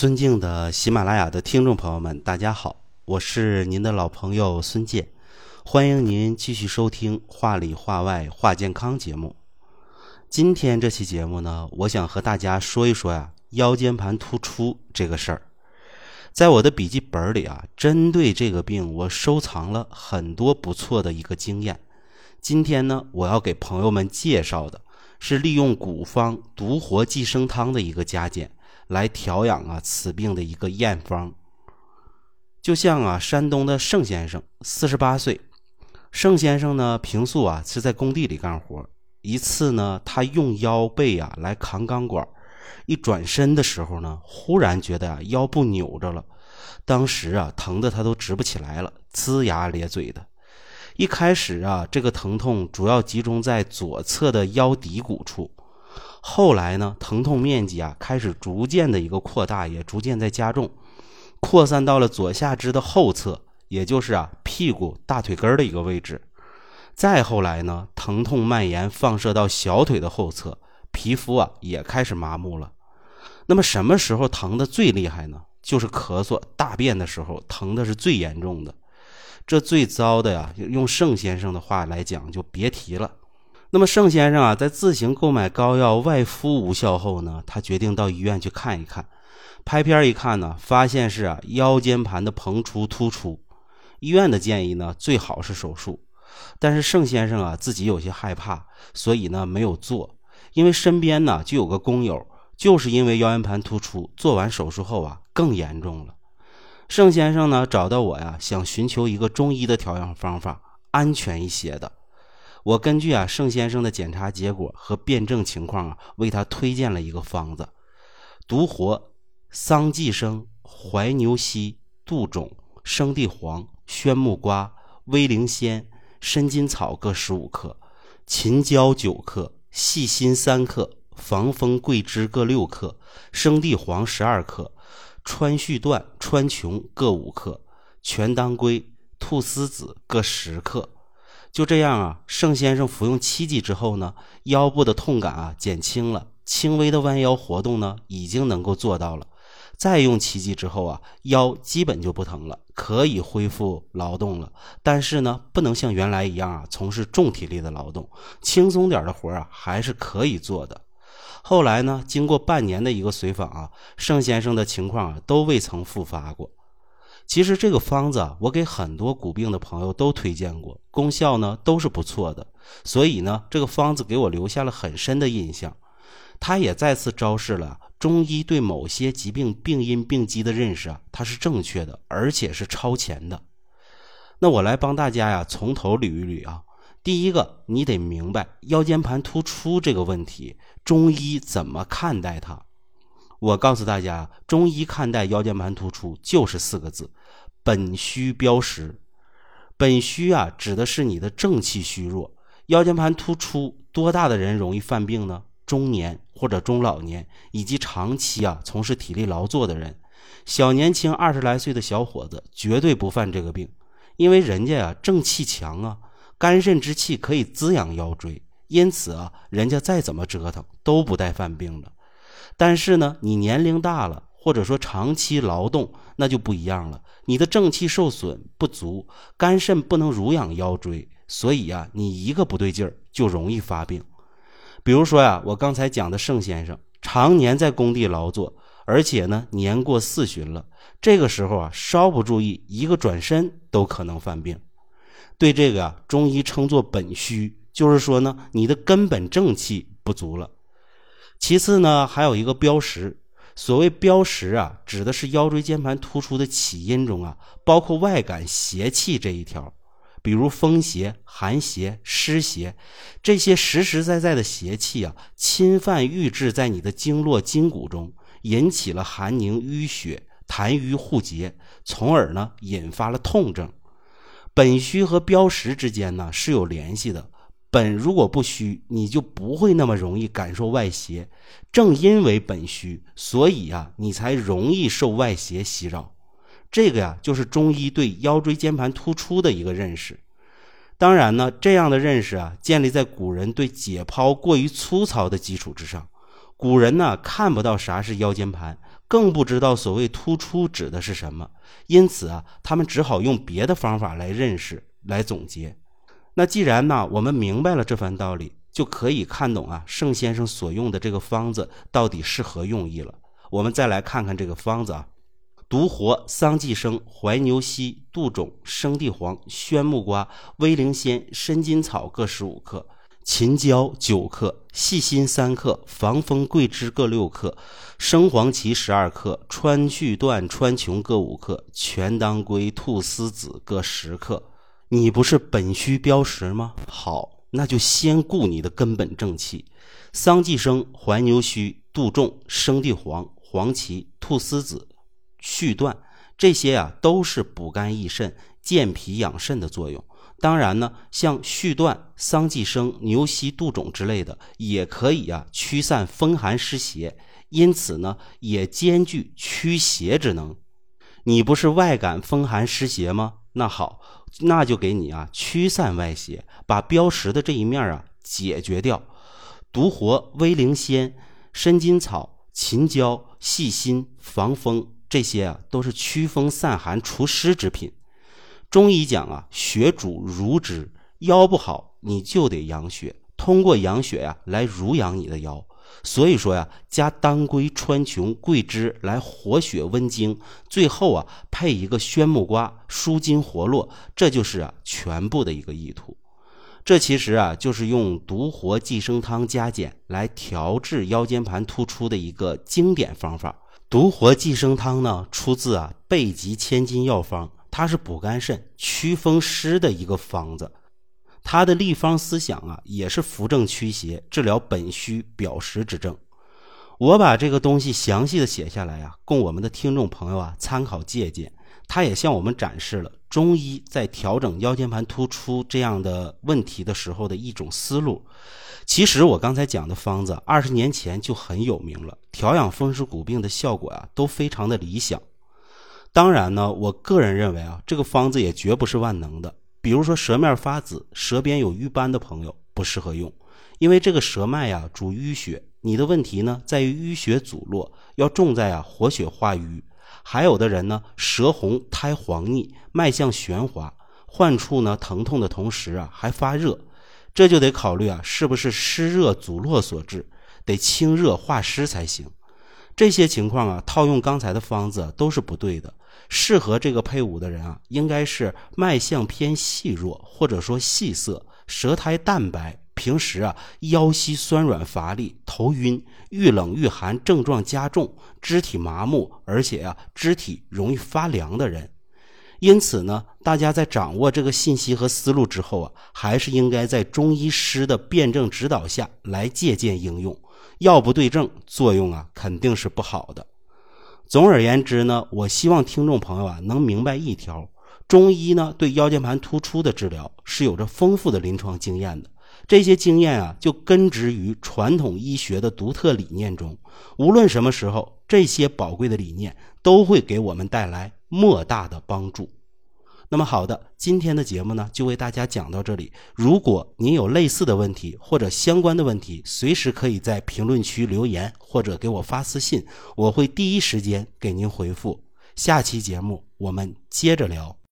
尊敬的喜马拉雅的听众朋友们，大家好，我是您的老朋友孙健，欢迎您继续收听《话里话外话健康》节目。今天这期节目呢，我想和大家说一说呀，腰间盘突出这个事儿。在我的笔记本里啊，针对这个病，我收藏了很多不错的一个经验。今天呢，我要给朋友们介绍的是利用古方独活寄生汤的一个加减。来调养啊此病的一个验方，就像啊山东的盛先生，四十八岁。盛先生呢平素啊是在工地里干活，一次呢他用腰背啊来扛钢管，一转身的时候呢，忽然觉得啊腰部扭着了，当时啊疼的他都直不起来了，龇牙咧嘴的。一开始啊这个疼痛主要集中在左侧的腰骶骨处。后来呢，疼痛面积啊开始逐渐的一个扩大，也逐渐在加重，扩散到了左下肢的后侧，也就是啊屁股大腿根的一个位置。再后来呢，疼痛蔓延放射到小腿的后侧，皮肤啊也开始麻木了。那么什么时候疼的最厉害呢？就是咳嗽、大便的时候，疼的是最严重的。这最糟的呀，用盛先生的话来讲，就别提了。那么盛先生啊，在自行购买膏药外敷无效后呢，他决定到医院去看一看。拍片一看呢，发现是啊腰间盘的膨出突出。医院的建议呢，最好是手术。但是盛先生啊自己有些害怕，所以呢没有做。因为身边呢就有个工友，就是因为腰间盘突出，做完手术后啊更严重了。盛先生呢找到我呀，想寻求一个中医的调养方法，安全一些的。我根据啊盛先生的检查结果和辩证情况啊，为他推荐了一个方子：独活、桑寄生、怀牛膝、杜仲、生地黄、宣木瓜、威灵仙、参金草各十五克，秦椒九克，细辛三克，防风桂枝各六克，生地黄十二克，川续断、川穹各五克，全当归、菟丝子各十克。就这样啊，盛先生服用七剂之后呢，腰部的痛感啊减轻了，轻微的弯腰活动呢已经能够做到了。再用七剂之后啊，腰基本就不疼了，可以恢复劳动了。但是呢，不能像原来一样啊从事重体力的劳动，轻松点的活啊还是可以做的。后来呢，经过半年的一个随访啊，盛先生的情况啊都未曾复发过。其实这个方子啊，我给很多骨病的朋友都推荐过，功效呢都是不错的。所以呢，这个方子给我留下了很深的印象。它也再次昭示了中医对某些疾病病因病机的认识啊，它是正确的，而且是超前的。那我来帮大家呀，从头捋一捋啊。第一个，你得明白腰间盘突出这个问题，中医怎么看待它。我告诉大家，中医看待腰间盘突出就是四个字：本虚标实。本虚啊，指的是你的正气虚弱。腰间盘突出多大的人容易犯病呢？中年或者中老年，以及长期啊从事体力劳作的人。小年轻二十来岁的小伙子绝对不犯这个病，因为人家呀正气强啊，肝肾之气可以滋养腰椎，因此啊，人家再怎么折腾都不带犯病的。但是呢，你年龄大了，或者说长期劳动，那就不一样了。你的正气受损不足，肝肾不能濡养腰椎，所以呀，你一个不对劲儿就容易发病。比如说呀，我刚才讲的盛先生，常年在工地劳作，而且呢年过四旬了，这个时候啊，稍不注意，一个转身都可能犯病。对这个啊，中医称作本虚，就是说呢，你的根本正气不足了。其次呢，还有一个标识。所谓标识啊，指的是腰椎间盘突出的起因中啊，包括外感邪气这一条，比如风邪、寒邪、湿邪，这些实实在在的邪气啊，侵犯郁滞在你的经络筋骨中，引起了寒凝淤血、痰瘀互结，从而呢，引发了痛症。本虚和标识之间呢，是有联系的。本如果不虚，你就不会那么容易感受外邪。正因为本虚，所以啊，你才容易受外邪袭扰。这个呀，就是中医对腰椎间盘突出的一个认识。当然呢，这样的认识啊，建立在古人对解剖过于粗糙的基础之上。古人呢，看不到啥是腰间盘，更不知道所谓突出指的是什么，因此啊，他们只好用别的方法来认识、来总结。那既然呢，我们明白了这番道理，就可以看懂啊，盛先生所用的这个方子到底是何用意了。我们再来看看这个方子啊。独活、桑寄生、怀牛膝、杜仲、生地黄、宣木瓜、威灵仙、参金草各十五克，秦椒九克，细辛三克，防风桂枝各六克，生黄芪十二克，川续断、川穹各五克，全当归、菟丝子各十克。你不是本虚标实吗？好，那就先固你的根本正气。桑寄生、怀牛虚、杜仲、生地黄、黄芪、菟丝子。续断这些啊，都是补肝益肾、健脾养肾的作用。当然呢，像续断、桑寄生、牛膝、杜仲之类的，也可以啊驱散风寒湿邪，因此呢，也兼具驱邪之能。你不是外感风寒湿邪吗？那好，那就给你啊驱散外邪，把标识的这一面啊解决掉。独活、威灵仙、参金草、秦椒、细辛、防风。这些啊都是驱风散寒除湿之品。中医讲啊，血主濡之，腰不好你就得养血，通过养血呀来濡养你的腰。所以说呀，加当归、川穹、桂枝来活血温经，最后啊配一个宣木瓜舒筋活络，这就是啊全部的一个意图。这其实啊就是用独活寄生汤加减来调治腰间盘突出的一个经典方法。独活寄生汤呢，出自啊《备急千金药方》，它是补肝肾、祛风湿的一个方子。他的立方思想啊，也是扶正驱邪、治疗本虚表实之症。我把这个东西详细的写下来啊，供我们的听众朋友啊参考借鉴。他也向我们展示了中医在调整腰间盘突出这样的问题的时候的一种思路。其实我刚才讲的方子，二十年前就很有名了，调养风湿骨病的效果啊都非常的理想。当然呢，我个人认为啊，这个方子也绝不是万能的。比如说舌面发紫、舌边有瘀斑的朋友不适合用，因为这个舌脉呀主淤血，你的问题呢在于淤血阻络，要重在啊活血化瘀。还有的人呢，舌红苔黄腻，脉象弦滑，患处呢疼痛的同时啊还发热。这就得考虑啊，是不是湿热阻络所致？得清热化湿才行。这些情况啊，套用刚才的方子都是不对的。适合这个配伍的人啊，应该是脉象偏细弱，或者说细涩，舌苔淡白，平时啊腰膝酸软乏力、头晕、遇冷遇寒症状加重、肢体麻木，而且啊肢体容易发凉的人。因此呢，大家在掌握这个信息和思路之后啊，还是应该在中医师的辩证指导下来借鉴应用，药不对症，作用啊肯定是不好的。总而言之呢，我希望听众朋友啊能明白一条：中医呢对腰间盘突出的治疗是有着丰富的临床经验的，这些经验啊就根植于传统医学的独特理念中。无论什么时候，这些宝贵的理念都会给我们带来。莫大的帮助。那么好的，今天的节目呢，就为大家讲到这里。如果您有类似的问题或者相关的问题，随时可以在评论区留言或者给我发私信，我会第一时间给您回复。下期节目我们接着聊。